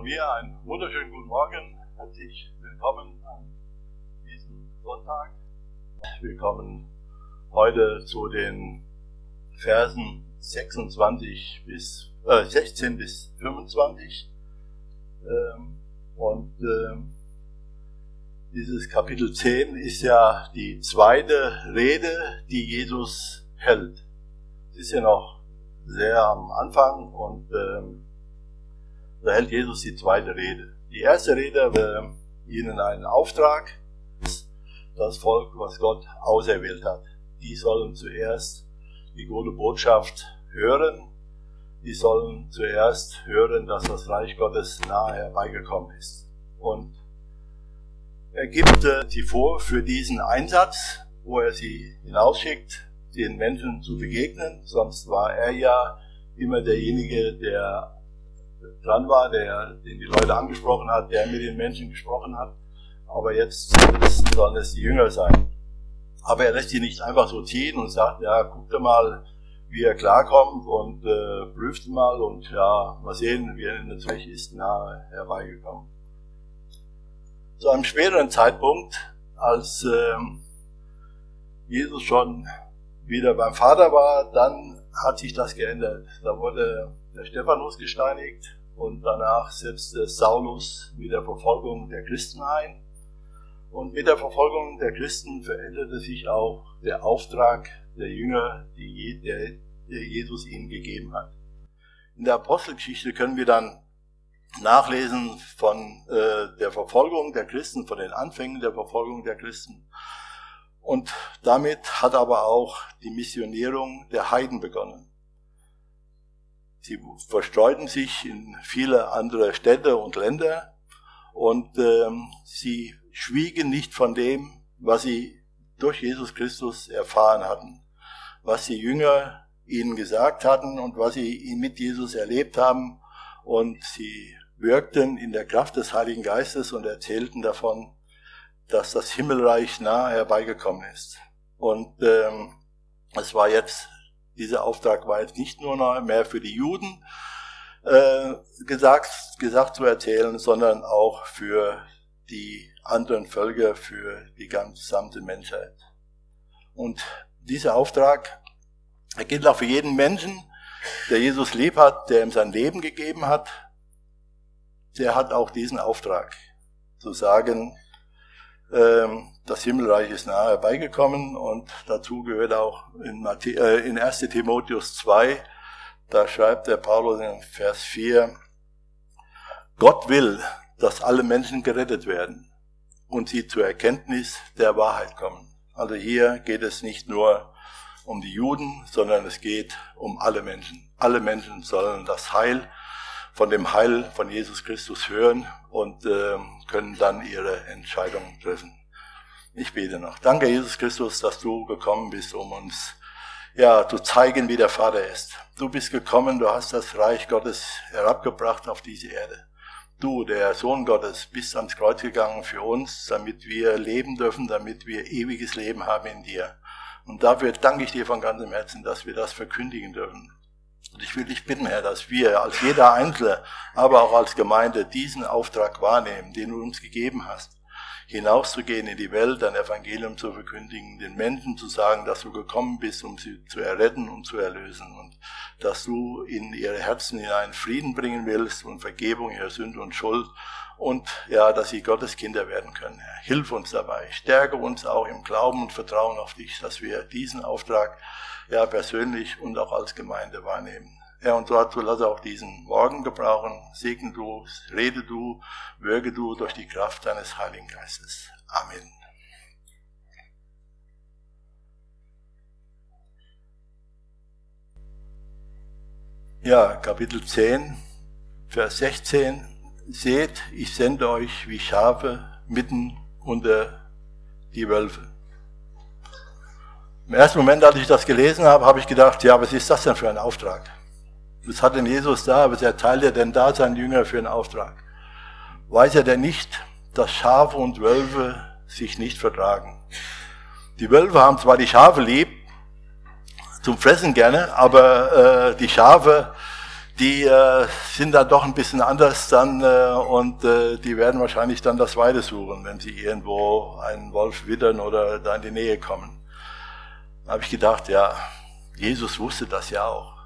von mir einen wunderschönen guten Morgen. Herzlich willkommen an diesem Sonntag. Wir kommen heute zu den Versen 26 bis äh, 16 bis 25. Ähm, und ähm, dieses Kapitel 10 ist ja die zweite Rede, die Jesus hält. Es ist ja noch sehr am Anfang und ähm, da hält Jesus die zweite Rede. Die erste Rede war ihnen einen Auftrag, das Volk, was Gott auserwählt hat. Die sollen zuerst die gute Botschaft hören. Die sollen zuerst hören, dass das Reich Gottes nahe herbeigekommen ist. Und er gibt äh, sie vor für diesen Einsatz, wo er sie hinausschickt, den Menschen zu begegnen. Sonst war er ja immer derjenige, der dran war, der, den die Leute angesprochen hat, der mit den Menschen gesprochen hat. Aber jetzt sollen es die Jünger sein. Aber er lässt sie nicht einfach so ziehen und sagt, ja, guckt mal, wie er klarkommt und äh, prüft mal und ja, mal sehen, wie er Zweck ist nahe herbeigekommen. Zu einem späteren Zeitpunkt, als ähm, Jesus schon wieder beim Vater war, dann hat sich das geändert. Da wurde der Stephanus gesteinigt und danach setzte Saulus mit der Verfolgung der Christen ein. Und mit der Verfolgung der Christen veränderte sich auch der Auftrag der Jünger, die der, der Jesus ihnen gegeben hat. In der Apostelgeschichte können wir dann nachlesen von äh, der Verfolgung der Christen, von den Anfängen der Verfolgung der Christen. Und damit hat aber auch die Missionierung der Heiden begonnen. Sie verstreuten sich in viele andere Städte und Länder und ähm, sie schwiegen nicht von dem, was sie durch Jesus Christus erfahren hatten, was die Jünger ihnen gesagt hatten und was sie mit Jesus erlebt haben. Und sie wirkten in der Kraft des Heiligen Geistes und erzählten davon, dass das Himmelreich nahe herbeigekommen ist. Und ähm, es war jetzt dieser Auftrag war jetzt nicht nur mehr für die Juden äh, gesagt, gesagt zu erzählen, sondern auch für die anderen Völker, für die gesamte Menschheit. Und dieser Auftrag, er gilt auch für jeden Menschen, der Jesus lieb hat, der ihm sein Leben gegeben hat, der hat auch diesen Auftrag, zu sagen, ähm, das Himmelreich ist nahe herbeigekommen und dazu gehört auch in, Matthi äh, in 1 Timotheus 2, da schreibt der Paulus in Vers 4, Gott will, dass alle Menschen gerettet werden und sie zur Erkenntnis der Wahrheit kommen. Also hier geht es nicht nur um die Juden, sondern es geht um alle Menschen. Alle Menschen sollen das Heil von dem Heil von Jesus Christus hören und äh, können dann ihre Entscheidungen treffen. Ich bete noch. Danke, Jesus Christus, dass du gekommen bist, um uns ja, zu zeigen, wie der Vater ist. Du bist gekommen, du hast das Reich Gottes herabgebracht auf diese Erde. Du, der Sohn Gottes, bist ans Kreuz gegangen für uns, damit wir leben dürfen, damit wir ewiges Leben haben in dir. Und dafür danke ich dir von ganzem Herzen, dass wir das verkündigen dürfen. Und ich will dich bitten, Herr, dass wir als jeder Einzelne, aber auch als Gemeinde diesen Auftrag wahrnehmen, den du uns gegeben hast, hinauszugehen in die Welt, ein Evangelium zu verkündigen, den Menschen zu sagen, dass du gekommen bist, um sie zu erretten und zu erlösen und dass du in ihre Herzen hinein Frieden bringen willst und Vergebung ihrer Sünde und Schuld und ja, dass sie Gottes Kinder werden können. Herr, hilf uns dabei, stärke uns auch im Glauben und Vertrauen auf dich, dass wir diesen Auftrag ja persönlich und auch als Gemeinde wahrnehmen. Herr, und dazu lasse auch diesen Morgen gebrauchen. Segne du, rede du, wirke du durch die Kraft deines Heiligen Geistes. Amen. Ja, Kapitel 10, Vers 16. Seht, ich sende euch wie Schafe mitten unter die Wölfe. Im ersten Moment, als ich das gelesen habe, habe ich gedacht, ja, was ist das denn für ein Auftrag? Was hat denn Jesus da? Was erteilt er denn da seinen Jünger für einen Auftrag? Weiß er denn nicht, dass Schafe und Wölfe sich nicht vertragen? Die Wölfe haben zwar die Schafe lieb, zum Fressen gerne, aber äh, die Schafe, die äh, sind dann doch ein bisschen anders dann äh, und äh, die werden wahrscheinlich dann das Weide suchen, wenn sie irgendwo einen Wolf wittern oder da in die Nähe kommen. Da habe ich gedacht, ja, Jesus wusste das ja auch.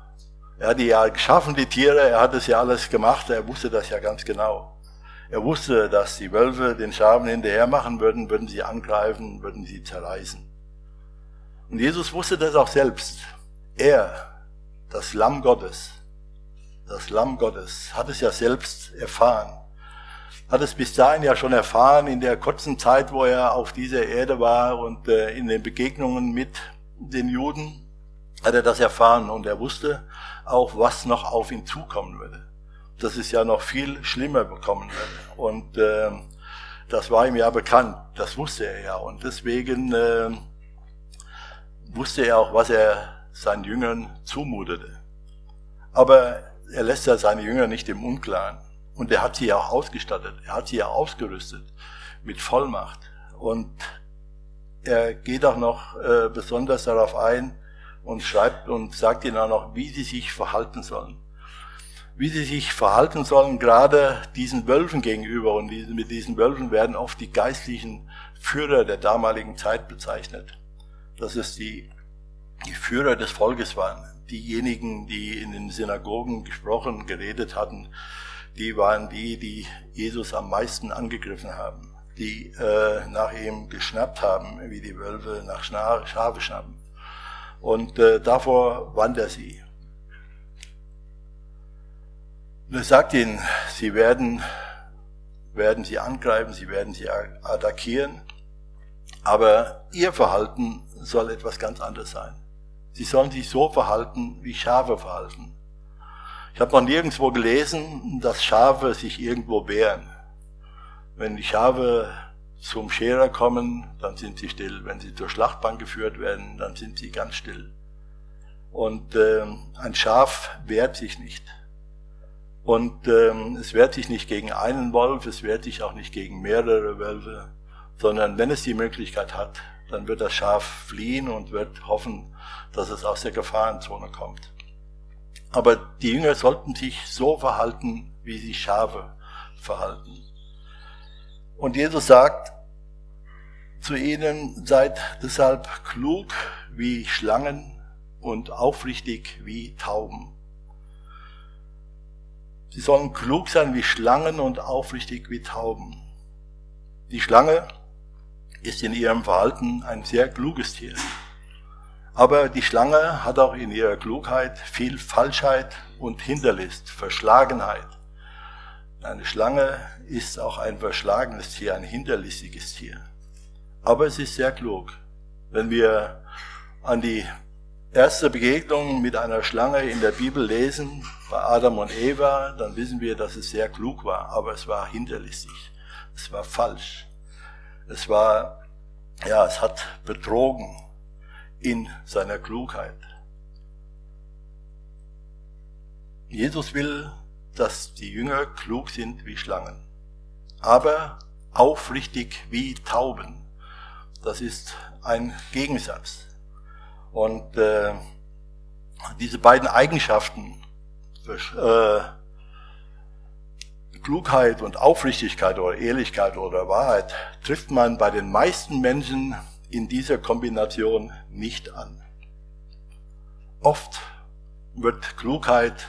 Er hat die ja geschaffen, die Tiere, er hat es ja alles gemacht, er wusste das ja ganz genau. Er wusste, dass die Wölfe den Schafen hinterher machen würden, würden sie angreifen, würden sie zerreißen. Und Jesus wusste das auch selbst. Er, das Lamm Gottes, das Lamm Gottes, hat es ja selbst erfahren. Hat es bis dahin ja schon erfahren in der kurzen Zeit, wo er auf dieser Erde war und äh, in den Begegnungen mit den Juden hat er das erfahren und er wusste auch, was noch auf ihn zukommen würde. Dass es ja noch viel schlimmer bekommen würde. Und äh, das war ihm ja bekannt, das wusste er ja. Und deswegen äh, wusste er auch, was er seinen Jüngern zumutete. Aber er lässt ja seine Jünger nicht im Unklaren. Und er hat sie ja auch ausgestattet, er hat sie ja ausgerüstet mit Vollmacht. Und er geht auch noch äh, besonders darauf ein und schreibt und sagt ihnen auch noch, wie sie sich verhalten sollen. Wie sie sich verhalten sollen, gerade diesen Wölfen gegenüber. Und mit diesen Wölfen werden oft die geistlichen Führer der damaligen Zeit bezeichnet. Das ist die, die Führer des Volkes waren. Diejenigen, die in den Synagogen gesprochen, geredet hatten, die waren die, die Jesus am meisten angegriffen haben die äh, nach ihm geschnappt haben, wie die Wölfe nach Schafe schnappen. Und äh, davor warnt er sie. Und er sagt ihnen, sie werden, werden sie angreifen, sie werden sie attackieren, aber ihr Verhalten soll etwas ganz anderes sein. Sie sollen sich so verhalten, wie Schafe verhalten. Ich habe noch nirgendwo gelesen, dass Schafe sich irgendwo wehren. Wenn die Schafe zum Scherer kommen, dann sind sie still. Wenn sie zur Schlachtbank geführt werden, dann sind sie ganz still. Und äh, ein Schaf wehrt sich nicht. Und ähm, es wehrt sich nicht gegen einen Wolf, es wehrt sich auch nicht gegen mehrere Wölfe, sondern wenn es die Möglichkeit hat, dann wird das Schaf fliehen und wird hoffen, dass es aus der Gefahrenzone kommt. Aber die Jünger sollten sich so verhalten, wie sich Schafe verhalten. Und Jesus sagt zu ihnen, seid deshalb klug wie Schlangen und aufrichtig wie Tauben. Sie sollen klug sein wie Schlangen und aufrichtig wie Tauben. Die Schlange ist in ihrem Verhalten ein sehr kluges Tier. Aber die Schlange hat auch in ihrer Klugheit viel Falschheit und Hinterlist, Verschlagenheit. Eine Schlange ist auch ein verschlagenes Tier, ein hinterlistiges Tier. Aber es ist sehr klug. Wenn wir an die erste Begegnung mit einer Schlange in der Bibel lesen, bei Adam und Eva, dann wissen wir, dass es sehr klug war, aber es war hinterlistig. Es war falsch. Es war, ja, es hat betrogen in seiner Klugheit. Jesus will, dass die Jünger klug sind wie Schlangen aber aufrichtig wie Tauben. Das ist ein Gegensatz. Und äh, diese beiden Eigenschaften, äh, Klugheit und Aufrichtigkeit oder Ehrlichkeit oder Wahrheit, trifft man bei den meisten Menschen in dieser Kombination nicht an. Oft wird Klugheit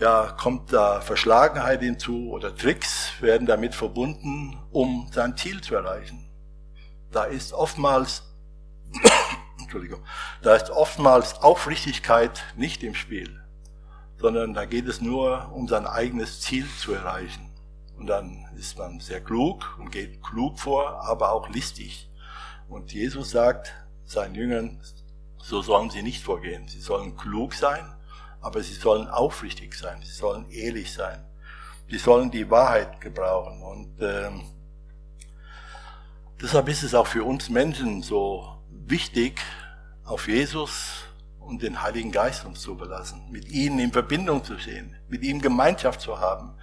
ja, kommt da Verschlagenheit hinzu oder Tricks werden damit verbunden, um sein Ziel zu erreichen. Da ist oftmals, Entschuldigung, da ist oftmals Aufrichtigkeit nicht im Spiel, sondern da geht es nur um sein eigenes Ziel zu erreichen. Und dann ist man sehr klug und geht klug vor, aber auch listig. Und Jesus sagt seinen Jüngern, so sollen sie nicht vorgehen. Sie sollen klug sein, aber sie sollen aufrichtig sein, sie sollen ehrlich sein, sie sollen die Wahrheit gebrauchen. Und ähm, deshalb ist es auch für uns Menschen so wichtig, auf Jesus und den Heiligen Geist uns zu belassen, mit ihnen in Verbindung zu stehen, mit ihm Gemeinschaft zu haben,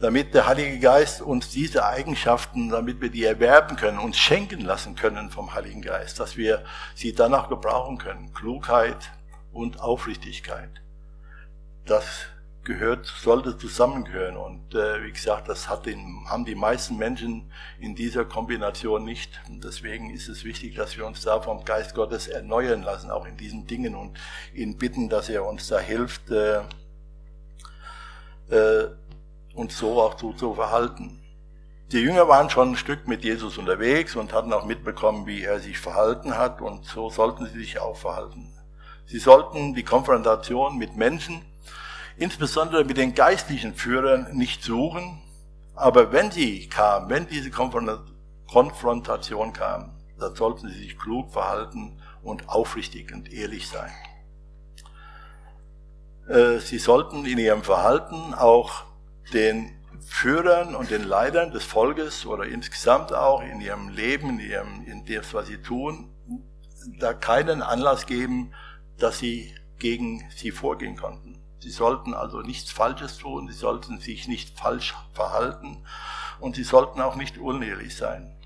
damit der Heilige Geist uns diese Eigenschaften, damit wir die erwerben können, uns schenken lassen können vom Heiligen Geist, dass wir sie danach gebrauchen können. Klugheit und Aufrichtigkeit. Das gehört, sollte zusammengehören. Und äh, wie gesagt, das hat den, haben die meisten Menschen in dieser Kombination nicht. Und deswegen ist es wichtig, dass wir uns da vom Geist Gottes erneuern lassen, auch in diesen Dingen und ihn bitten, dass er uns da hilft, äh, äh, uns so auch so zu verhalten. Die Jünger waren schon ein Stück mit Jesus unterwegs und hatten auch mitbekommen, wie er sich verhalten hat und so sollten sie sich auch verhalten. Sie sollten die Konfrontation mit Menschen, insbesondere mit den geistlichen Führern, nicht suchen, aber wenn sie kam, wenn diese Konfrontation kam, dann sollten sie sich klug verhalten und aufrichtig und ehrlich sein. Äh, sie sollten in ihrem Verhalten auch den Führern und den Leitern des Volkes oder insgesamt auch in ihrem Leben, in, ihrem, in dem, was sie tun, da keinen Anlass geben, dass sie gegen sie vorgehen konnten. Sie sollten also nichts Falsches tun, sie sollten sich nicht falsch verhalten und sie sollten auch nicht unehrlich sein.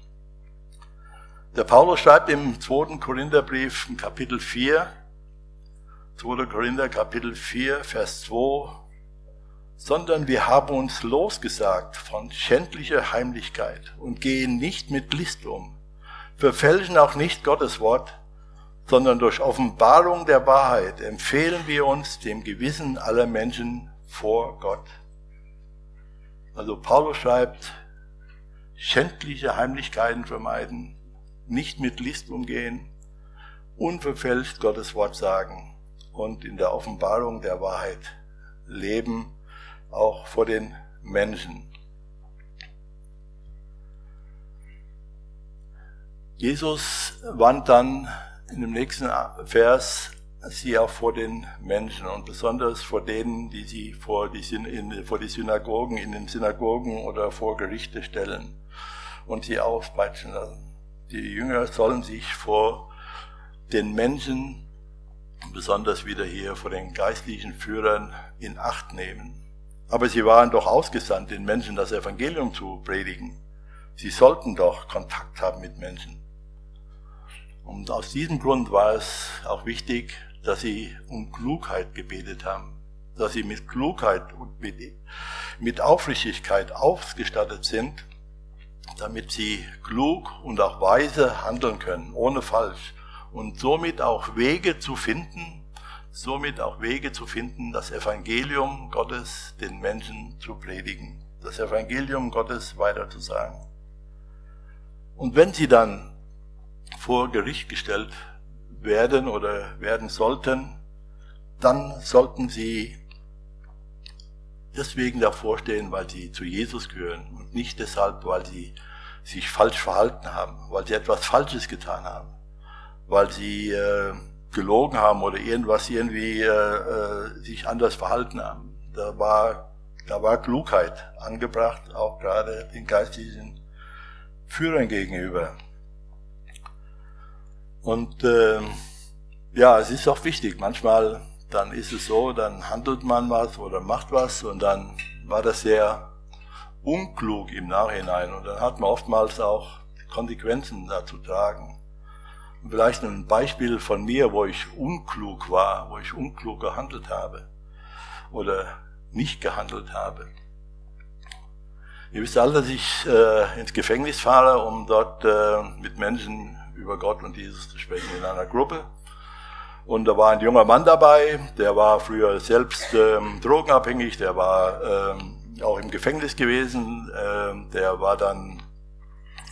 Der Paulus schreibt im 2. Korintherbrief, Kapitel 4, 2. Korinther, Kapitel 4, Vers 2, sondern wir haben uns losgesagt von schändlicher Heimlichkeit und gehen nicht mit List um, verfälschen auch nicht Gottes Wort, sondern durch Offenbarung der Wahrheit empfehlen wir uns dem Gewissen aller Menschen vor Gott. Also Paulus schreibt, schändliche Heimlichkeiten vermeiden, nicht mit List umgehen, unverfälscht Gottes Wort sagen und in der Offenbarung der Wahrheit leben auch vor den Menschen. Jesus warnt dann in dem nächsten Vers sie auch vor den Menschen und besonders vor denen, die sie vor die, in, vor die Synagogen, in den Synagogen oder vor Gerichte stellen und sie auspeitschen lassen. Die Jünger sollen sich vor den Menschen, besonders wieder hier vor den geistlichen Führern, in Acht nehmen. Aber sie waren doch ausgesandt, den Menschen das Evangelium zu predigen. Sie sollten doch Kontakt haben mit Menschen. Und aus diesem Grund war es auch wichtig, dass sie um Klugheit gebetet haben, dass sie mit Klugheit und mit, mit Aufrichtigkeit ausgestattet sind, damit sie klug und auch weise handeln können, ohne falsch, und somit auch Wege zu finden, somit auch Wege zu finden, das Evangelium Gottes den Menschen zu predigen, das Evangelium Gottes weiterzusagen. Und wenn sie dann vor Gericht gestellt werden oder werden sollten, dann sollten sie deswegen davor stehen, weil sie zu Jesus gehören und nicht deshalb, weil sie sich falsch verhalten haben, weil sie etwas Falsches getan haben, weil sie äh, gelogen haben oder irgendwas irgendwie äh, äh, sich anders verhalten haben. Da war, da war Klugheit angebracht, auch gerade den geistlichen Führern gegenüber. Und äh, ja, es ist auch wichtig. Manchmal dann ist es so, dann handelt man was oder macht was und dann war das sehr unklug im Nachhinein und dann hat man oftmals auch Konsequenzen dazu tragen. Vielleicht ein Beispiel von mir, wo ich unklug war, wo ich unklug gehandelt habe oder nicht gehandelt habe. Ihr wisst alle, dass ich äh, ins Gefängnis fahre, um dort äh, mit Menschen über Gott und Jesus zu sprechen in einer Gruppe. Und da war ein junger Mann dabei, der war früher selbst ähm, drogenabhängig, der war ähm, auch im Gefängnis gewesen, ähm, der war dann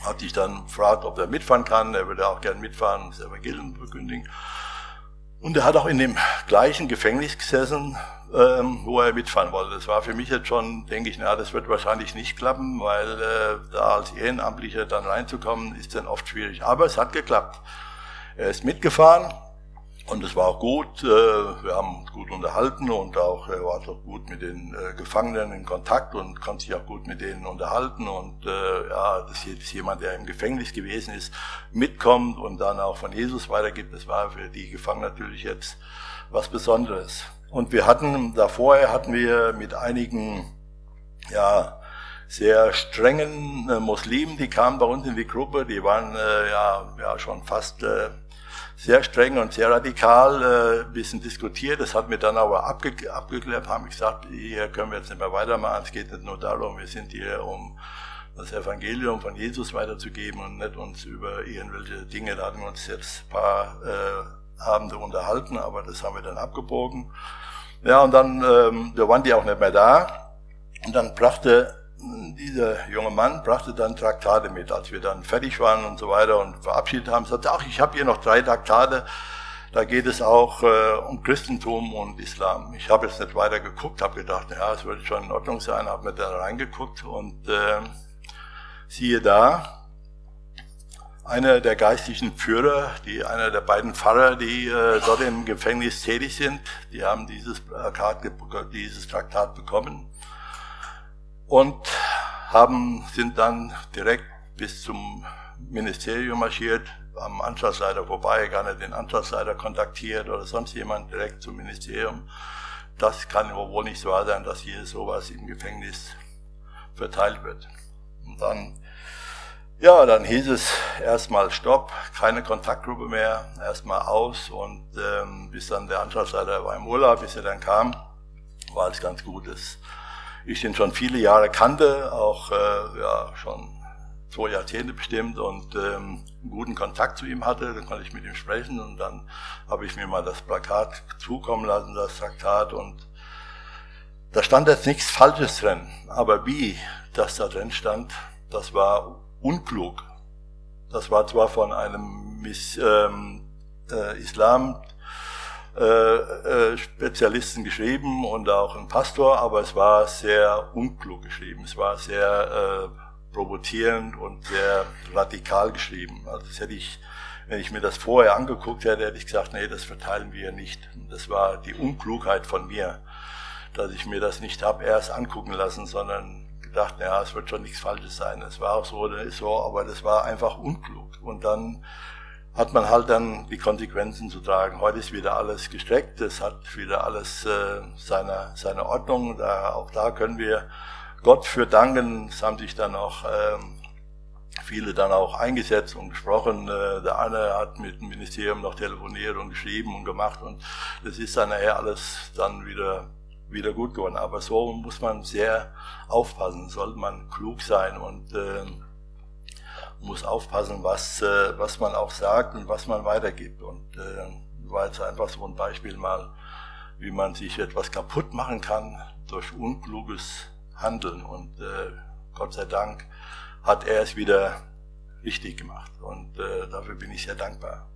hatte ich dann gefragt, ob er mitfahren kann. Er würde auch gern mitfahren das Evangelium verkündigen. Und er hat auch in dem gleichen Gefängnis gesessen, ähm, wo er mitfahren wollte. Das war für mich jetzt schon, denke ich, na, das wird wahrscheinlich nicht klappen, weil äh, da als Ehrenamtlicher dann reinzukommen, ist dann oft schwierig. Aber es hat geklappt. Er ist mitgefahren und es war auch gut. Äh, wir haben uns gut unterhalten und auch er war doch gut mit den äh, Gefangenen in Kontakt und konnte sich auch gut mit denen unterhalten. Und äh, ja, dass jetzt jemand, der im Gefängnis gewesen ist, mitkommt und dann auch von Jesus weitergibt, das war für die Gefangenen natürlich jetzt was Besonderes. Und wir hatten, davor hatten wir mit einigen, ja, sehr strengen Muslimen, die kamen bei uns in die Gruppe, die waren äh, ja, ja schon fast äh, sehr streng und sehr radikal äh, ein bisschen diskutiert. Das hat mir dann aber abge abgeklärt, haben gesagt, hier können wir jetzt nicht mehr weitermachen. Es geht nicht nur darum, wir sind hier, um das Evangelium von Jesus weiterzugeben und nicht uns über irgendwelche Dinge, da hatten wir uns jetzt ein paar äh, Abende unterhalten, aber das haben wir dann abgebogen. Ja, und dann, ähm, da waren die auch nicht mehr da. Und dann brachte dieser junge Mann brachte dann Traktate mit, als wir dann fertig waren und so weiter und verabschiedet haben. Sagte, ach, ich habe hier noch drei Traktate. Da geht es auch äh, um Christentum und Islam. Ich habe jetzt nicht weiter geguckt, habe gedacht, ja, es würde schon in Ordnung sein, habe mir da reingeguckt und äh, siehe da, einer der geistlichen Führer, die einer der beiden Pfarrer, die äh, dort im Gefängnis tätig sind, die haben dieses, Traktat, dieses Traktat bekommen und haben, sind dann direkt bis zum Ministerium marschiert, am Anstaltsleiter vorbei, gar nicht den Anstaltsleiter kontaktiert oder sonst jemand direkt zum Ministerium. Das kann wohl nicht so wahr sein, dass hier sowas im Gefängnis verteilt wird. Und dann, ja, dann hieß es erstmal Stopp, keine Kontaktgruppe mehr, erstmal aus und ähm, bis dann der Anstaltsleiter war im Urlaub, bis er dann kam, war es ganz gut, dass ich den schon viele Jahre kannte, auch äh, ja, schon zwei Jahrzehnte bestimmt und ähm, einen guten Kontakt zu ihm hatte. Dann konnte ich mit ihm sprechen und dann habe ich mir mal das Plakat zukommen lassen, das Traktat und da stand jetzt nichts Falsches drin, aber wie das da drin stand, das war unklug. Das war zwar von einem Miss, ähm, äh, Islam äh, äh, Spezialisten geschrieben und auch ein Pastor, aber es war sehr unklug geschrieben. Es war sehr äh, provozierend und sehr radikal geschrieben. Also das hätte ich, wenn ich mir das vorher angeguckt hätte, hätte ich gesagt, nee, das verteilen wir nicht. Das war die Unklugheit von mir, dass ich mir das nicht habe erst angucken lassen, sondern gedacht, ja, es wird schon nichts Falsches sein. Es war auch so, ist so, aber das war einfach unklug. Und dann hat man halt dann die Konsequenzen zu tragen. Heute ist wieder alles gestreckt, es hat wieder alles äh, seine, seine Ordnung. Da, auch da können wir Gott für danken. Es haben sich dann auch ähm, viele dann auch eingesetzt und gesprochen. Äh, der eine hat mit dem Ministerium noch telefoniert und geschrieben und gemacht und das ist dann nachher alles dann wieder wieder gut geworden. Aber so muss man sehr aufpassen, sollte man klug sein und äh, muss aufpassen, was, äh, was man auch sagt und was man weitergibt. Und äh, war jetzt einfach so ein Beispiel mal, wie man sich etwas kaputt machen kann durch unkluges Handeln. Und äh, Gott sei Dank hat er es wieder richtig gemacht. Und äh, dafür bin ich sehr dankbar.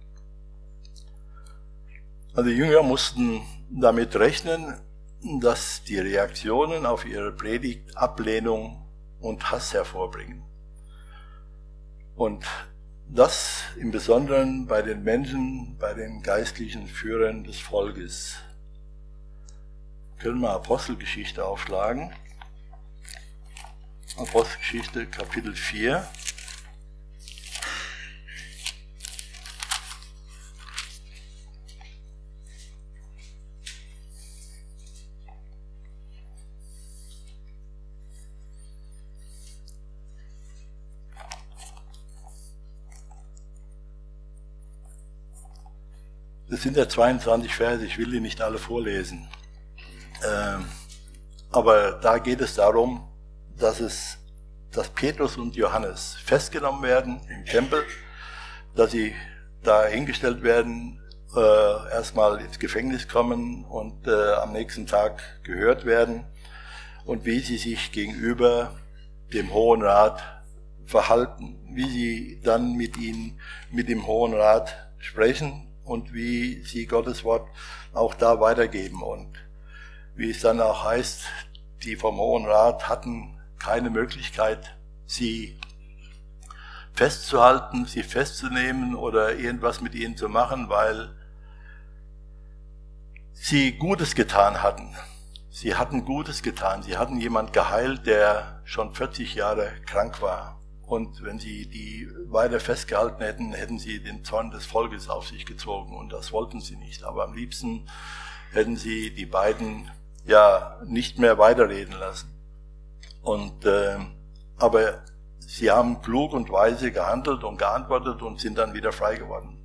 Also die Jünger mussten damit rechnen, dass die Reaktionen auf ihre Predigt Ablehnung und Hass hervorbringen. Und das im Besonderen bei den Menschen, bei den geistlichen Führern des Volkes. können wir Apostelgeschichte aufschlagen. Apostelgeschichte Kapitel 4. Das sind ja 22 Verse, ich will die nicht alle vorlesen. Ähm, aber da geht es darum, dass es, dass Petrus und Johannes festgenommen werden im Tempel, dass sie da hingestellt werden, äh, erstmal ins Gefängnis kommen und äh, am nächsten Tag gehört werden und wie sie sich gegenüber dem Hohen Rat verhalten, wie sie dann mit ihnen, mit dem Hohen Rat sprechen und wie sie Gottes Wort auch da weitergeben. Und wie es dann auch heißt, die vom Hohen Rat hatten keine Möglichkeit, sie festzuhalten, sie festzunehmen oder irgendwas mit ihnen zu machen, weil sie Gutes getan hatten. Sie hatten Gutes getan. Sie hatten jemand geheilt, der schon 40 Jahre krank war. Und wenn sie die weiter festgehalten hätten, hätten sie den Zorn des Volkes auf sich gezogen. Und das wollten sie nicht. Aber am liebsten hätten sie die beiden ja nicht mehr weiterreden lassen. Und äh, aber sie haben klug und weise gehandelt und geantwortet und sind dann wieder frei geworden.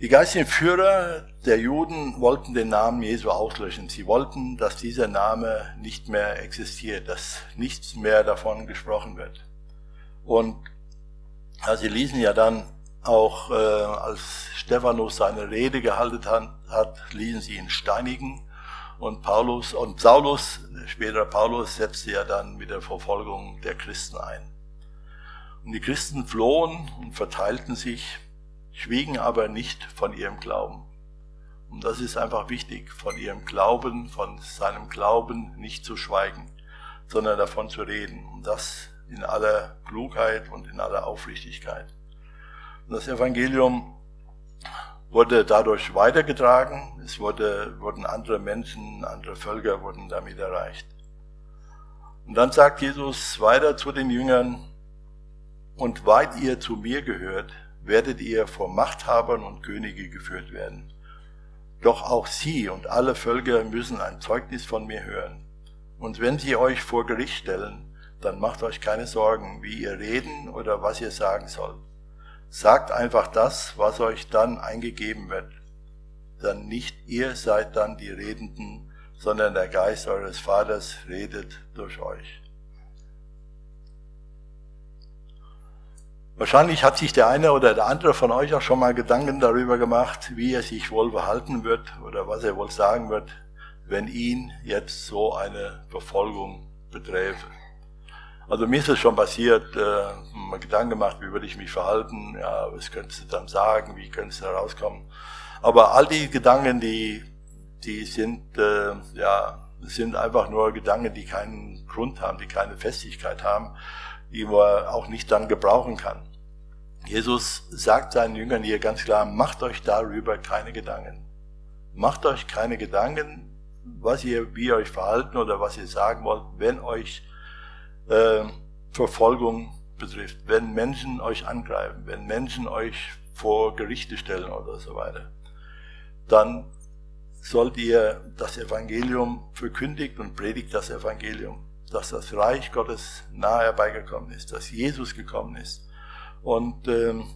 Die geistigen Führer der Juden wollten den Namen Jesu auslöschen. Sie wollten, dass dieser Name nicht mehr existiert, dass nichts mehr davon gesprochen wird. Und ja, sie ließen ja dann auch, äh, als Stephanus seine Rede gehalten hat, ließen sie ihn steinigen. Und Paulus und Saulus, später Paulus, setzte ja dann mit der Verfolgung der Christen ein. Und die Christen flohen und verteilten sich, schwiegen aber nicht von ihrem Glauben. Und das ist einfach wichtig, von ihrem Glauben, von seinem Glauben nicht zu schweigen, sondern davon zu reden. Und das in aller Klugheit und in aller Aufrichtigkeit. Und das Evangelium wurde dadurch weitergetragen. Es wurde, wurden andere Menschen, andere Völker wurden damit erreicht. Und dann sagt Jesus weiter zu den Jüngern, und weil ihr zu mir gehört, werdet ihr vor Machthabern und Könige geführt werden. Doch auch sie und alle Völker müssen ein Zeugnis von mir hören. Und wenn sie euch vor Gericht stellen, dann macht euch keine Sorgen, wie ihr reden oder was ihr sagen sollt. Sagt einfach das, was euch dann eingegeben wird. Dann nicht ihr seid dann die Redenden, sondern der Geist eures Vaters redet durch euch. Wahrscheinlich hat sich der eine oder der andere von euch auch schon mal Gedanken darüber gemacht, wie er sich wohl verhalten wird oder was er wohl sagen wird, wenn ihn jetzt so eine Verfolgung beträfe. Also mir ist es schon passiert, äh, Gedanken gemacht, wie würde ich mich verhalten, ja, was könntest du dann sagen, wie könntest du da rauskommen. Aber all die Gedanken, die, die sind, äh, ja, sind einfach nur Gedanken, die keinen Grund haben, die keine Festigkeit haben, die man auch nicht dann gebrauchen kann. Jesus sagt seinen Jüngern hier ganz klar, macht euch darüber keine Gedanken. Macht euch keine Gedanken, was ihr, wie ihr euch verhalten oder was ihr sagen wollt, wenn euch äh, Verfolgung betrifft, wenn Menschen euch angreifen, wenn Menschen euch vor Gerichte stellen oder so weiter. Dann sollt ihr das Evangelium verkündigt und predigt das Evangelium, dass das Reich Gottes nahe herbeigekommen ist, dass Jesus gekommen ist und ähm,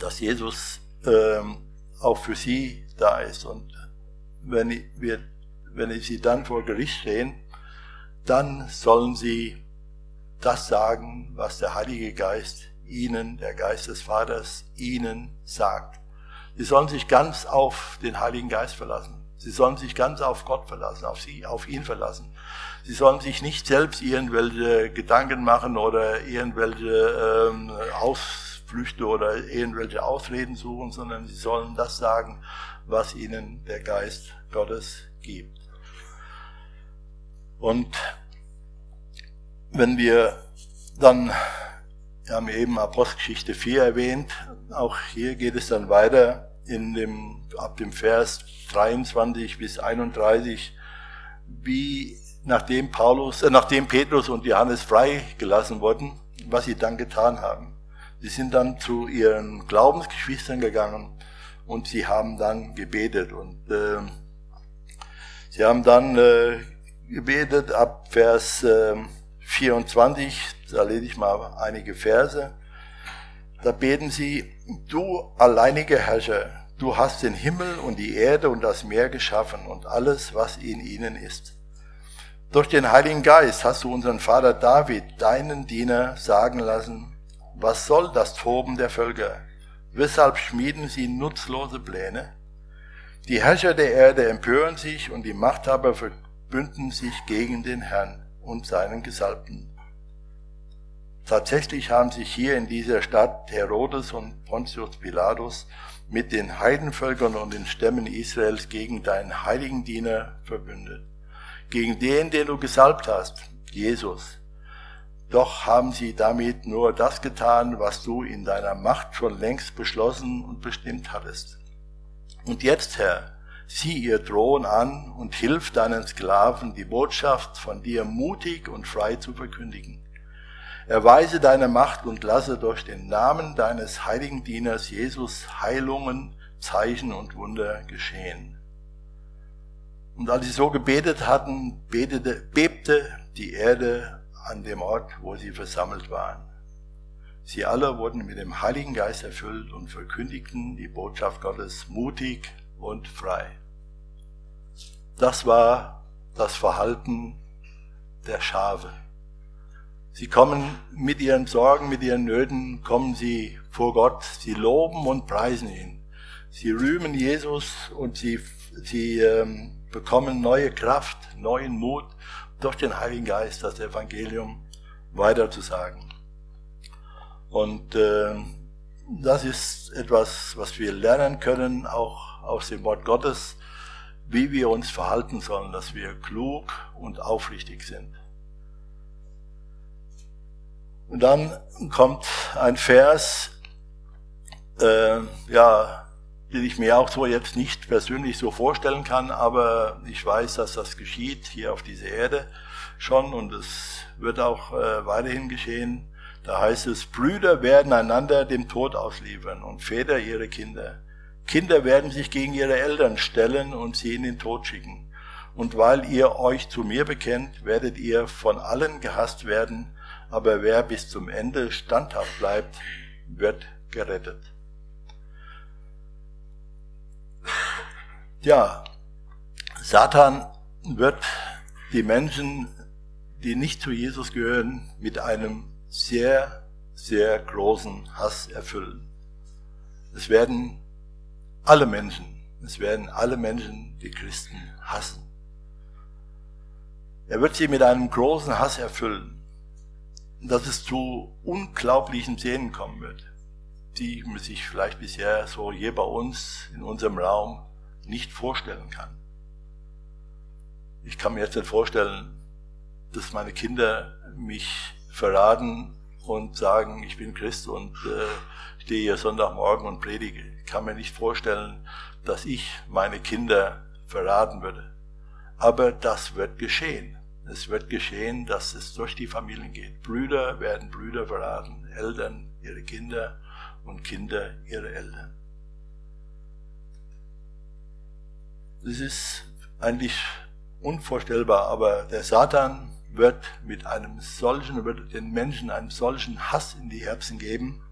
dass Jesus ähm, auch für sie da ist. Und wenn, wir, wenn sie dann vor Gericht stehen, dann sollen sie das sagen, was der Heilige Geist ihnen, der Geist des Vaters, ihnen sagt. Sie sollen sich ganz auf den Heiligen Geist verlassen. Sie sollen sich ganz auf Gott verlassen, auf sie, auf ihn verlassen. Sie sollen sich nicht selbst irgendwelche Gedanken machen oder irgendwelche ähm, Ausflüchte oder irgendwelche Ausreden suchen, sondern sie sollen das sagen, was ihnen der Geist Gottes gibt. Und wenn wir dann, wir haben eben Apostelgeschichte 4 erwähnt, auch hier geht es dann weiter in dem, ab dem Vers 23 bis 31, wie nachdem Paulus, äh, nachdem Petrus und Johannes freigelassen wurden, was sie dann getan haben. Sie sind dann zu ihren Glaubensgeschwistern gegangen und sie haben dann gebetet und äh, sie haben dann äh, gebetet ab Vers äh, 24, da lese ich mal einige Verse. Da beten sie, du alleiniger Herrscher, du hast den Himmel und die Erde und das Meer geschaffen und alles, was in ihnen ist. Durch den Heiligen Geist hast du unseren Vater David, deinen Diener, sagen lassen, was soll das Toben der Völker? Weshalb schmieden sie nutzlose Pläne? Die Herrscher der Erde empören sich und die Machthaber verbünden sich gegen den Herrn und seinen Gesalbten. Tatsächlich haben sich hier in dieser Stadt Herodes und Pontius Pilatus mit den Heidenvölkern und den Stämmen Israels gegen deinen heiligen Diener verbündet gegen den, den du gesalbt hast, Jesus. Doch haben sie damit nur das getan, was du in deiner Macht schon längst beschlossen und bestimmt hattest. Und jetzt, Herr, sieh ihr Drohen an und hilf deinen Sklaven, die Botschaft von dir mutig und frei zu verkündigen. Erweise deine Macht und lasse durch den Namen deines heiligen Dieners Jesus Heilungen, Zeichen und Wunder geschehen. Und als sie so gebetet hatten, betete, bebte die Erde an dem Ort, wo sie versammelt waren. Sie alle wurden mit dem Heiligen Geist erfüllt und verkündigten die Botschaft Gottes mutig und frei. Das war das Verhalten der Schafe. Sie kommen mit ihren Sorgen, mit ihren Nöten, kommen sie vor Gott, sie loben und preisen ihn. Sie rühmen Jesus und sie, sie ähm, bekommen neue Kraft, neuen Mut durch den Heiligen Geist, das Evangelium weiterzusagen. Und äh, das ist etwas, was wir lernen können, auch aus dem Wort Gottes, wie wir uns verhalten sollen, dass wir klug und aufrichtig sind. Und dann kommt ein Vers, äh, ja, den ich mir auch so jetzt nicht persönlich so vorstellen kann, aber ich weiß, dass das geschieht hier auf dieser Erde schon und es wird auch äh, weiterhin geschehen. Da heißt es, Brüder werden einander dem Tod ausliefern und Väter ihre Kinder. Kinder werden sich gegen ihre Eltern stellen und sie in den Tod schicken. Und weil ihr euch zu mir bekennt, werdet ihr von allen gehasst werden, aber wer bis zum Ende standhaft bleibt, wird gerettet. Ja, Satan wird die Menschen, die nicht zu Jesus gehören, mit einem sehr, sehr großen Hass erfüllen. Es werden alle Menschen, es werden alle Menschen die Christen hassen. Er wird sie mit einem großen Hass erfüllen, dass es zu unglaublichen Szenen kommen wird, die sich vielleicht bisher so hier bei uns in unserem Raum nicht vorstellen kann. Ich kann mir jetzt nicht vorstellen, dass meine Kinder mich verraten und sagen, ich bin Christ und äh, stehe hier Sonntagmorgen und predige. Ich kann mir nicht vorstellen, dass ich meine Kinder verraten würde. Aber das wird geschehen. Es wird geschehen, dass es durch die Familien geht. Brüder werden Brüder verraten, Eltern ihre Kinder und Kinder ihre Eltern. Das ist eigentlich unvorstellbar, aber der Satan wird mit einem solchen, wird den Menschen einen solchen Hass in die Herzen geben,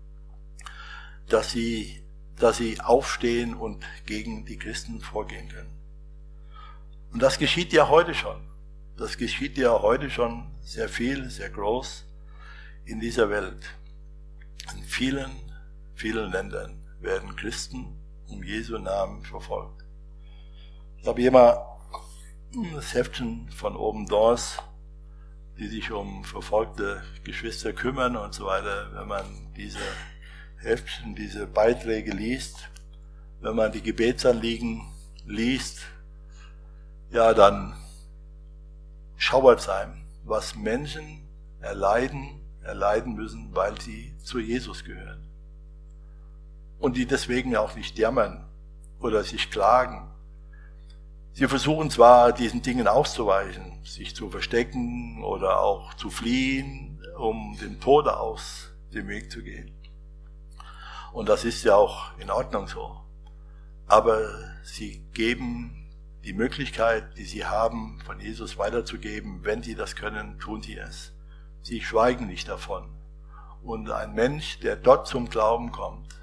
dass sie, dass sie aufstehen und gegen die Christen vorgehen können. Und das geschieht ja heute schon. Das geschieht ja heute schon sehr viel, sehr groß in dieser Welt. In vielen, vielen Ländern werden Christen um Jesu Namen verfolgt. Ich habe hier mal das Heftchen von oben Doors die sich um verfolgte Geschwister kümmern und so weiter, wenn man diese Heftchen, diese Beiträge liest, wenn man die Gebetsanliegen liest, ja, dann schauert es einem, was Menschen erleiden, erleiden müssen, weil sie zu Jesus gehören. Und die deswegen auch nicht jammern oder sich klagen Sie versuchen zwar, diesen Dingen auszuweichen, sich zu verstecken oder auch zu fliehen, um dem Tode aus den Weg zu gehen. Und das ist ja auch in Ordnung so. Aber sie geben die Möglichkeit, die sie haben, von Jesus weiterzugeben. Wenn sie das können, tun sie es. Sie schweigen nicht davon. Und ein Mensch, der dort zum Glauben kommt,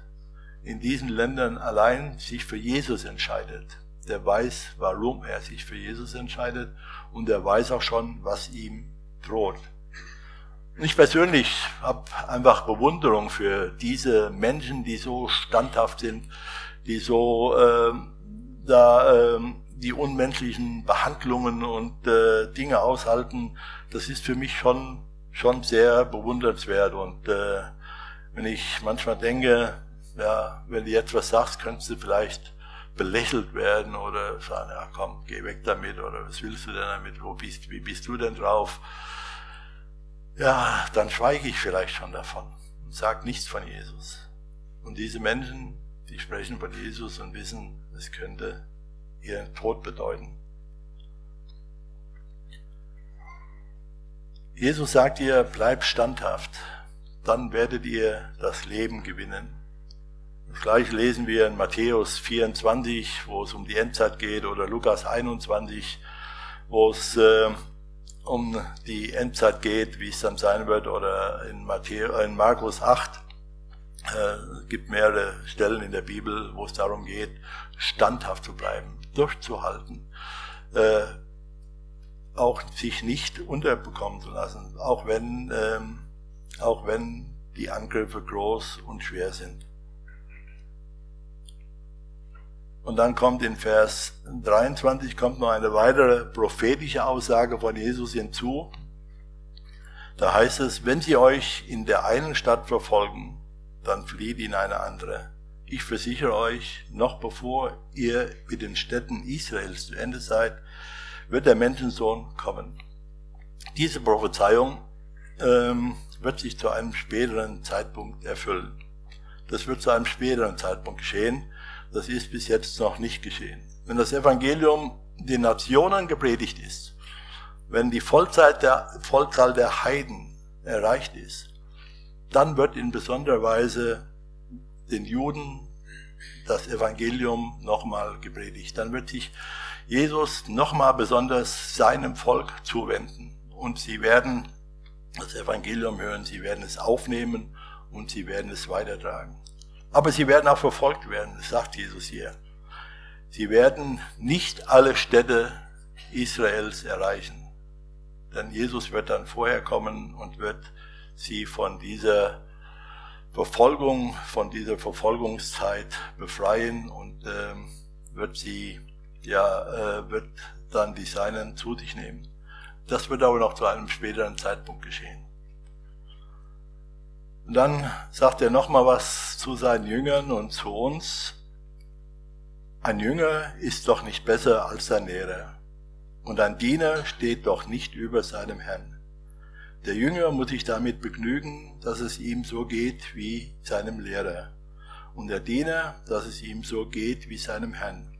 in diesen Ländern allein sich für Jesus entscheidet, der weiß, warum er sich für Jesus entscheidet und er weiß auch schon, was ihm droht. Ich persönlich habe einfach Bewunderung für diese Menschen, die so standhaft sind, die so äh, da äh, die unmenschlichen Behandlungen und äh, Dinge aushalten. Das ist für mich schon schon sehr bewundernswert und äh, wenn ich manchmal denke, ja, wenn du jetzt was sagst, könntest du vielleicht belächelt werden oder sagen, ja komm, geh weg damit oder was willst du denn damit, wo bist, wie bist du denn drauf? Ja, dann schweige ich vielleicht schon davon und sage nichts von Jesus. Und diese Menschen, die sprechen von Jesus und wissen, es könnte ihren Tod bedeuten. Jesus sagt ihr, bleib standhaft, dann werdet ihr das Leben gewinnen. Das gleiche lesen wir in Matthäus 24, wo es um die Endzeit geht, oder Lukas 21, wo es äh, um die Endzeit geht, wie es dann sein wird, oder in, Matthäus, in Markus 8, äh, gibt mehrere Stellen in der Bibel, wo es darum geht, standhaft zu bleiben, durchzuhalten, äh, auch sich nicht unterbekommen zu lassen, auch wenn, ähm, auch wenn die Angriffe groß und schwer sind. Und dann kommt in Vers 23 kommt noch eine weitere prophetische Aussage von Jesus hinzu. Da heißt es, wenn sie euch in der einen Stadt verfolgen, dann flieht in eine andere. Ich versichere euch, noch bevor ihr mit den Städten Israels zu Ende seid, wird der Menschensohn kommen. Diese Prophezeiung ähm, wird sich zu einem späteren Zeitpunkt erfüllen. Das wird zu einem späteren Zeitpunkt geschehen. Das ist bis jetzt noch nicht geschehen. Wenn das Evangelium den Nationen gepredigt ist, wenn die Vollzeit der, Vollzahl der Heiden erreicht ist, dann wird in besonderer Weise den Juden das Evangelium nochmal gepredigt. Dann wird sich Jesus nochmal besonders seinem Volk zuwenden. Und sie werden das Evangelium hören, sie werden es aufnehmen und sie werden es weitertragen. Aber sie werden auch verfolgt werden, sagt Jesus hier. Sie werden nicht alle Städte Israels erreichen. Denn Jesus wird dann vorher kommen und wird sie von dieser Verfolgung, von dieser Verfolgungszeit befreien und äh, wird sie, ja, äh, wird dann die Seinen zu sich nehmen. Das wird aber noch zu einem späteren Zeitpunkt geschehen. Und dann sagt er nochmal was zu seinen Jüngern und zu uns. Ein Jünger ist doch nicht besser als sein Lehrer. Und ein Diener steht doch nicht über seinem Herrn. Der Jünger muss sich damit begnügen, dass es ihm so geht wie seinem Lehrer und der Diener, dass es ihm so geht wie seinem Herrn.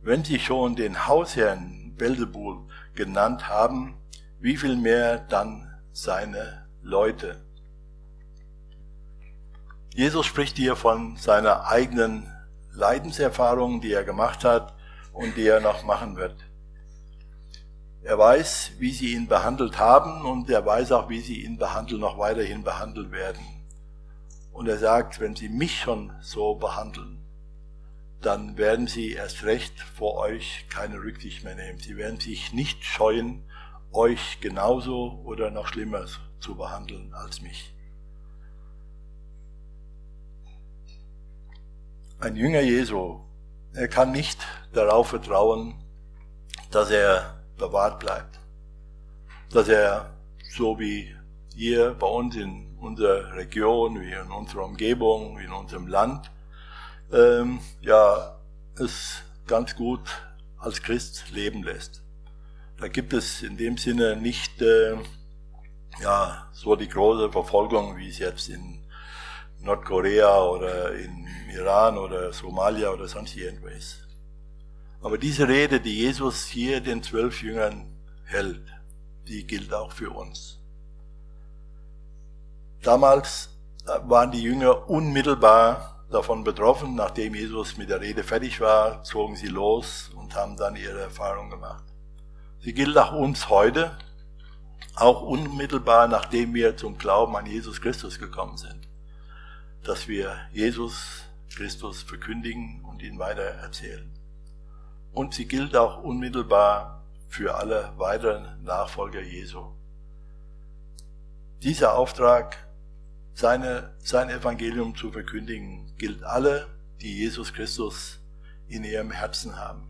Wenn Sie schon den Hausherrn Belzebul genannt haben, wie viel mehr dann seine Leute. Jesus spricht hier von seiner eigenen Leidenserfahrung, die er gemacht hat und die er noch machen wird. Er weiß, wie sie ihn behandelt haben und er weiß auch, wie sie ihn behandeln, noch weiterhin behandeln werden. Und er sagt, wenn sie mich schon so behandeln, dann werden sie erst recht vor euch keine Rücksicht mehr nehmen. Sie werden sich nicht scheuen, euch genauso oder noch schlimmer zu behandeln als mich. Ein Jünger Jesu, er kann nicht darauf vertrauen, dass er bewahrt bleibt. Dass er so wie hier bei uns in unserer Region, wie in unserer Umgebung, wie in unserem Land, ähm, ja, es ganz gut als Christ leben lässt. Da gibt es in dem Sinne nicht äh, ja, so die große Verfolgung, wie es jetzt in Nordkorea oder in Iran oder Somalia oder sonst irgendwo ist. Aber diese Rede, die Jesus hier den zwölf Jüngern hält, die gilt auch für uns. Damals waren die Jünger unmittelbar davon betroffen. Nachdem Jesus mit der Rede fertig war, zogen sie los und haben dann ihre Erfahrung gemacht. Sie gilt auch uns heute, auch unmittelbar nachdem wir zum Glauben an Jesus Christus gekommen sind, dass wir Jesus Christus verkündigen und ihn weiter erzählen und sie gilt auch unmittelbar für alle weiteren Nachfolger Jesu. Dieser Auftrag, seine, sein Evangelium zu verkündigen, gilt alle, die Jesus Christus in ihrem Herzen haben.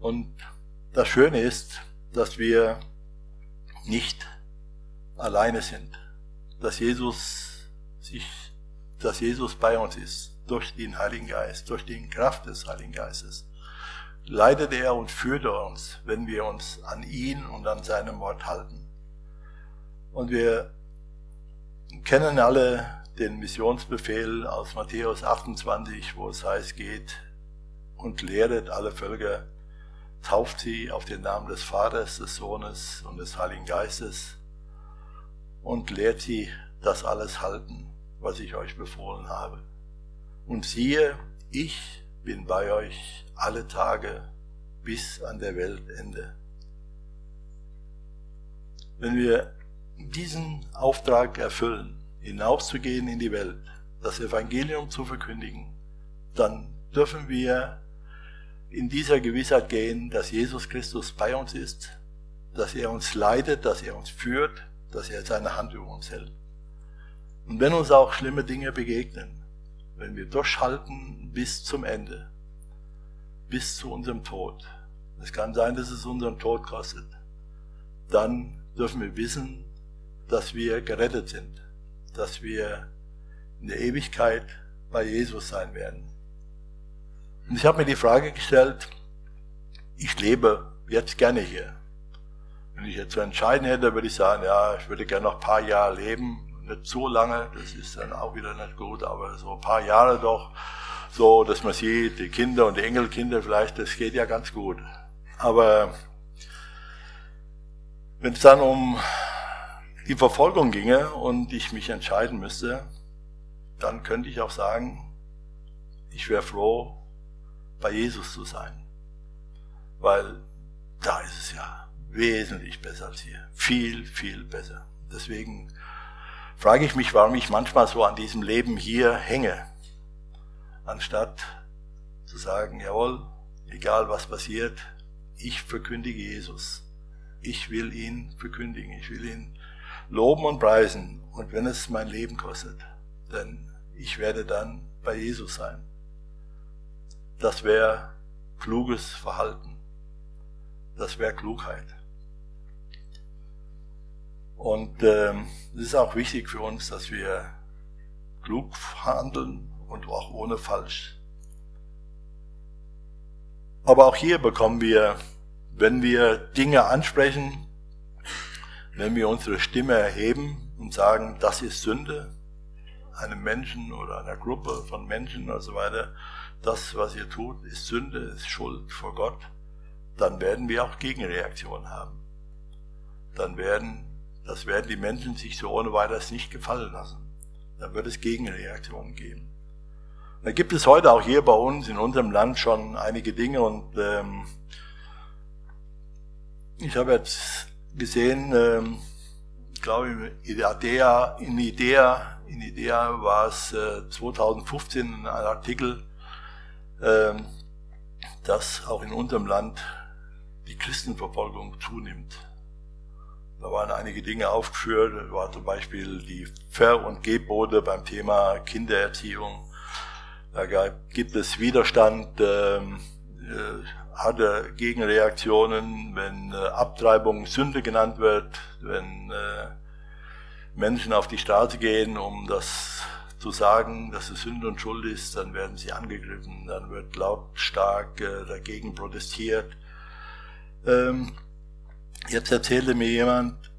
Und das Schöne ist, dass wir nicht alleine sind, dass Jesus sich, dass Jesus bei uns ist, durch den Heiligen Geist, durch die Kraft des Heiligen Geistes leitet er und führt uns, wenn wir uns an ihn und an seinem Wort halten. Und wir kennen alle den Missionsbefehl aus Matthäus 28, wo es heißt, geht und lehret alle Völker, tauft sie auf den Namen des Vaters, des Sohnes und des Heiligen Geistes und lehrt sie das alles halten, was ich euch befohlen habe. Und siehe, ich bin bei euch, alle, Tage, bis an der Weltende. wenn wir diesen Auftrag erfüllen, hinauszugehen in die Welt, das Evangelium zu verkündigen, dann dürfen wir in dieser Gewissheit gehen, dass Jesus Christus bei uns ist, dass er uns leitet, dass er uns führt, dass er seine Hand über uns hält. Und wenn uns auch schlimme Dinge begegnen, wenn wir durchhalten bis zum Ende, bis zu unserem Tod, es kann sein, dass es unseren Tod kostet, dann dürfen wir wissen, dass wir gerettet sind, dass wir in der Ewigkeit bei Jesus sein werden. Und ich habe mir die Frage gestellt, ich lebe jetzt gerne hier. Wenn ich jetzt zu entscheiden hätte, würde ich sagen, ja, ich würde gerne noch ein paar Jahre leben. Nicht so lange, das ist dann auch wieder nicht gut, aber so ein paar Jahre doch, so, dass man sieht, die Kinder und die Enkelkinder vielleicht, das geht ja ganz gut. Aber wenn es dann um die Verfolgung ginge und ich mich entscheiden müsste, dann könnte ich auch sagen, ich wäre froh, bei Jesus zu sein. Weil da ist es ja wesentlich besser als hier. Viel, viel besser. Deswegen frage ich mich, warum ich manchmal so an diesem Leben hier hänge, anstatt zu sagen, jawohl, egal was passiert, ich verkündige Jesus. Ich will ihn verkündigen. Ich will ihn loben und preisen. Und wenn es mein Leben kostet, denn ich werde dann bei Jesus sein. Das wäre kluges Verhalten. Das wäre Klugheit. Und ähm, es ist auch wichtig für uns, dass wir klug handeln und auch ohne falsch. Aber auch hier bekommen wir, wenn wir Dinge ansprechen, wenn wir unsere Stimme erheben und sagen, das ist Sünde, einem Menschen oder einer Gruppe von Menschen und so weiter, das, was ihr tut, ist Sünde, ist Schuld vor Gott, dann werden wir auch Gegenreaktionen haben. Dann werden, das werden die Menschen sich so ohne weiteres nicht gefallen lassen. Dann wird es Gegenreaktionen geben. Da gibt es heute auch hier bei uns in unserem Land schon einige Dinge und ähm, ich habe jetzt gesehen, ähm, ich glaube in Idea, in Idea, in Idea war es äh, 2015 ein Artikel, ähm, dass auch in unserem Land die Christenverfolgung zunimmt. Da waren einige Dinge aufgeführt, war zum Beispiel die Ver- und Gebote beim Thema Kindererziehung. Da gibt es Widerstand, ähm, äh, hatte Gegenreaktionen, wenn äh, Abtreibung Sünde genannt wird, wenn äh, Menschen auf die Straße gehen, um das zu sagen, dass es Sünde und Schuld ist, dann werden sie angegriffen, dann wird lautstark äh, dagegen protestiert. Ähm, jetzt erzählte mir jemand,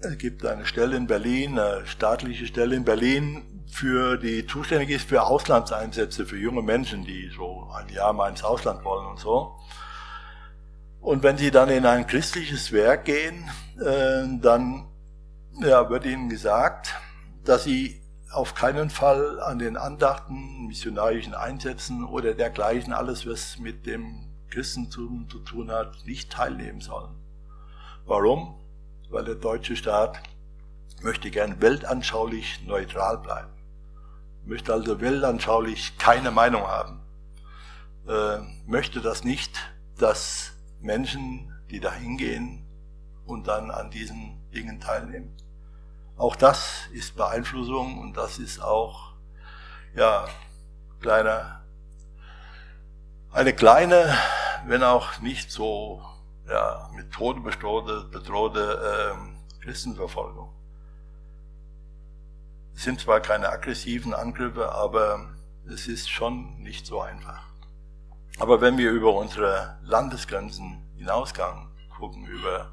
es gibt eine Stelle in Berlin, eine staatliche Stelle in Berlin, für die zuständig ist für Auslandseinsätze für junge Menschen, die so ein Jahr mal ins Ausland wollen und so. Und wenn sie dann in ein christliches Werk gehen, äh, dann ja, wird ihnen gesagt, dass sie auf keinen Fall an den Andachten, missionarischen Einsätzen oder dergleichen, alles was mit dem Christentum zu tun hat, nicht teilnehmen sollen. Warum? Weil der deutsche Staat möchte gern weltanschaulich neutral bleiben, möchte also weltanschaulich keine Meinung haben, äh, möchte das nicht, dass Menschen, die da hingehen und dann an diesen Dingen teilnehmen. Auch das ist Beeinflussung und das ist auch, ja, kleine, eine kleine, wenn auch nicht so, ja, mit Tode bedrohte, bedrohte ähm, Christenverfolgung. Es sind zwar keine aggressiven Angriffe, aber es ist schon nicht so einfach. Aber wenn wir über unsere Landesgrenzen hinausgehen, gucken über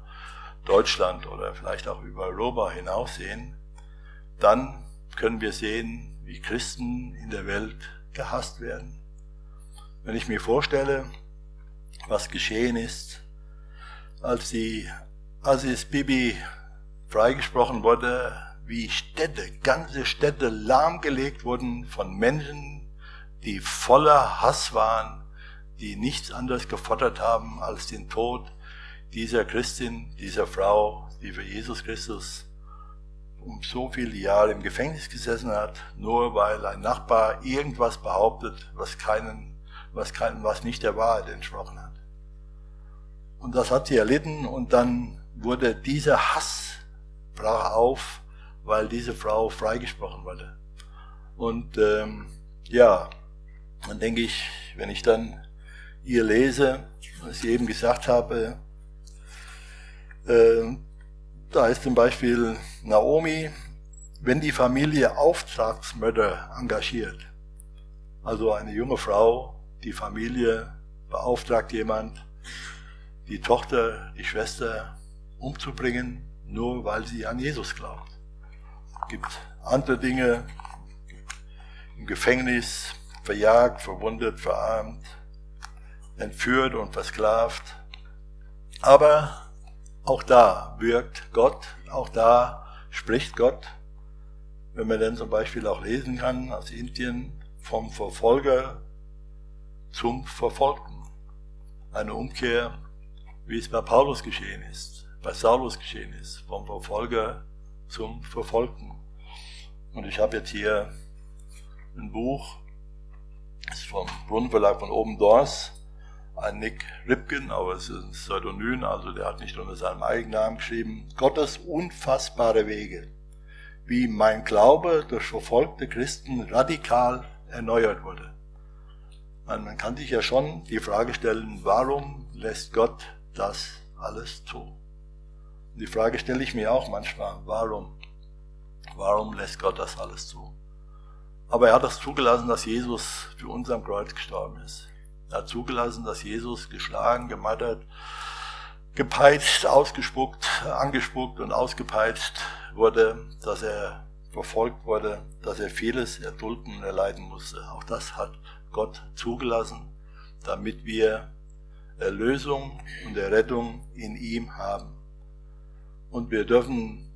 Deutschland oder vielleicht auch über Europa hinaussehen, dann können wir sehen, wie Christen in der Welt gehasst werden. Wenn ich mir vorstelle, was geschehen ist, als die, es Bibi freigesprochen wurde, wie Städte, ganze Städte lahmgelegt wurden von Menschen, die voller Hass waren, die nichts anderes gefordert haben als den Tod dieser Christin, dieser Frau, die für Jesus Christus um so viele Jahre im Gefängnis gesessen hat, nur weil ein Nachbar irgendwas behauptet, was keinen, was keinen, was nicht der Wahrheit entsprochen hat. Und das hat sie erlitten und dann wurde dieser Hass brach auf, weil diese Frau freigesprochen wurde. Und ähm, ja, dann denke ich, wenn ich dann ihr lese, was ich eben gesagt habe, äh, da ist zum Beispiel Naomi, wenn die Familie Auftragsmörder engagiert, also eine junge Frau, die Familie beauftragt jemand, die Tochter, die Schwester umzubringen, nur weil sie an Jesus glaubt. Es gibt andere Dinge, im Gefängnis, verjagt, verwundet, verarmt, entführt und versklavt. Aber auch da wirkt Gott, auch da spricht Gott. Wenn man dann zum Beispiel auch lesen kann aus Indien vom Verfolger zum Verfolgten. Eine Umkehr, wie es bei Paulus geschehen ist, bei Saulus geschehen ist, vom Verfolger zum Verfolgten. Und ich habe jetzt hier ein Buch, das ist vom Brunnenverlag von Obendors, ein Nick Ripken, aber es ist ein Pseudonym, also der hat nicht unter seinem Eigennamen geschrieben. Gottes unfassbare Wege, wie mein Glaube durch verfolgte Christen radikal erneuert wurde. Man kann sich ja schon die Frage stellen, warum lässt Gott das alles zu? Und die Frage stelle ich mir auch manchmal, warum? Warum lässt Gott das alles zu? Aber er hat das zugelassen, dass Jesus für uns am Kreuz gestorben ist. Er hat zugelassen, dass Jesus geschlagen, gemattert, gepeitscht, ausgespuckt, angespuckt und ausgepeitscht wurde, dass er verfolgt wurde, dass er vieles erdulden und erleiden musste. Auch das hat Gott zugelassen, damit wir Erlösung und Errettung in ihm haben. Und wir dürfen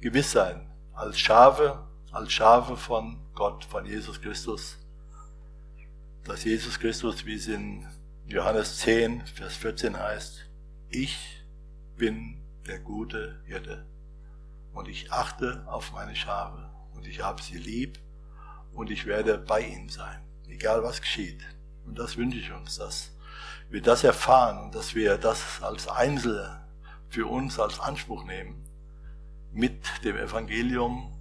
gewiss sein, als Schafe, als Schafe von Gott, von Jesus Christus, dass Jesus Christus, wie es in Johannes 10, Vers 14 heißt, ich bin der gute Hirte und ich achte auf meine Schafe und ich habe sie lieb und ich werde bei ihnen sein, egal was geschieht. Und das wünsche ich uns, dass wir das erfahren und dass wir das als Einzelne für uns als Anspruch nehmen, mit dem Evangelium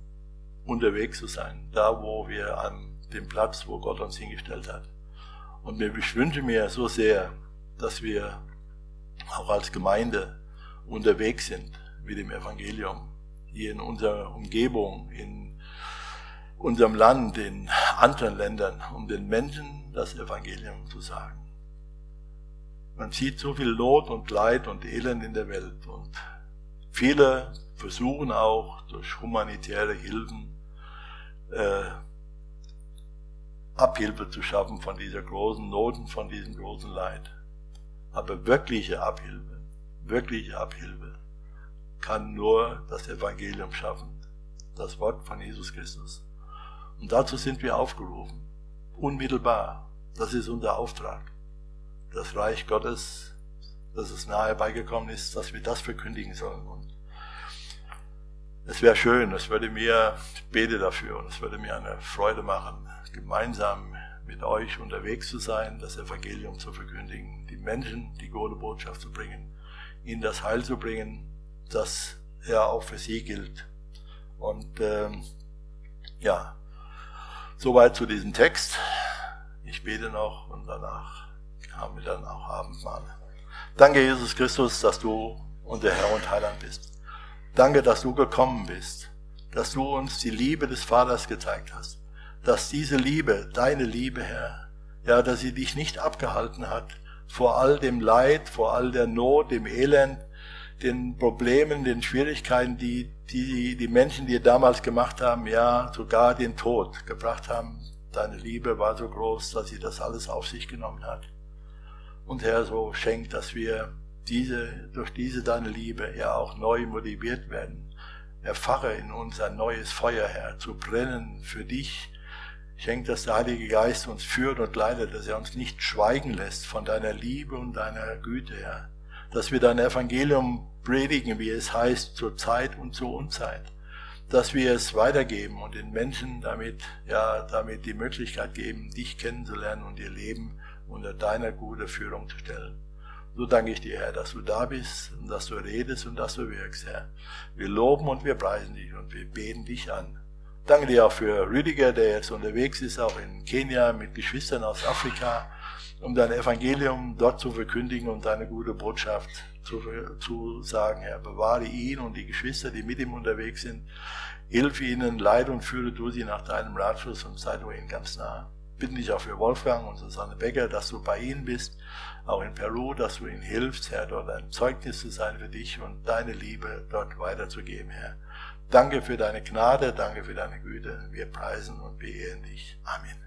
unterwegs zu sein, da wo wir an dem Platz, wo Gott uns hingestellt hat. Und ich wünsche mir so sehr, dass wir auch als Gemeinde unterwegs sind mit dem Evangelium. Hier in unserer Umgebung, in unserem Land, in anderen Ländern, um den Menschen das Evangelium zu sagen. Man sieht so viel Not und Leid und Elend in der Welt und viele versuchen auch durch humanitäre Hilfen äh, Abhilfe zu schaffen von dieser großen Not und von diesem großen Leid. Aber wirkliche Abhilfe, wirkliche Abhilfe kann nur das Evangelium schaffen, das Wort von Jesus Christus. Und dazu sind wir aufgerufen, unmittelbar. Das ist unser Auftrag. Das Reich Gottes, dass es nahe beigekommen ist, dass wir das verkündigen sollen. Und es wäre schön, es würde mir, ich bete dafür und es würde mir eine Freude machen, gemeinsam mit euch unterwegs zu sein, das Evangelium zu verkündigen, die Menschen die gute Botschaft zu bringen, ihnen das Heil zu bringen, das ja auch für sie gilt. Und ähm, ja, soweit zu diesem Text. Ich bete noch und danach haben wir dann auch Abendmahl. Danke, Jesus Christus, dass du unser Herr und Heiland bist. Danke, dass du gekommen bist, dass du uns die Liebe des Vaters gezeigt hast dass diese Liebe, deine Liebe, Herr, ja, dass sie dich nicht abgehalten hat vor all dem Leid, vor all der Not, dem Elend, den Problemen, den Schwierigkeiten, die die, die Menschen dir damals gemacht haben, ja, sogar den Tod gebracht haben. Deine Liebe war so groß, dass sie das alles auf sich genommen hat. Und Herr, so schenkt, dass wir diese, durch diese deine Liebe ja auch neu motiviert werden. Erfache in uns ein neues Feuer, Herr, zu brennen für dich, Schenk, dass der Heilige Geist uns führt und leitet, dass er uns nicht schweigen lässt von deiner Liebe und deiner Güte, Herr. Dass wir dein Evangelium predigen, wie es heißt, zur Zeit und zur Unzeit. Dass wir es weitergeben und den Menschen damit, ja, damit die Möglichkeit geben, dich kennenzulernen und ihr Leben unter deiner guten Führung zu stellen. So danke ich dir, Herr, dass du da bist und dass du redest und dass du wirkst, Herr. Wir loben und wir preisen dich und wir beten dich an. Danke dir auch für Rüdiger, der jetzt unterwegs ist, auch in Kenia mit Geschwistern aus Afrika, um dein Evangelium dort zu verkündigen und deine gute Botschaft zu, zu sagen, Herr. Bewahre ihn und die Geschwister, die mit ihm unterwegs sind. Hilf ihnen, leid und führe du sie nach deinem Ratschluss und sei du ihnen ganz nah. Bitten dich auch für Wolfgang und Susanne Becker, dass du bei ihnen bist auch in Peru, dass du ihnen hilfst, Herr, dort ein Zeugnis zu sein für dich und deine Liebe dort weiterzugeben, Herr. Danke für deine Gnade, danke für deine Güte. Wir preisen und beehren dich. Amen.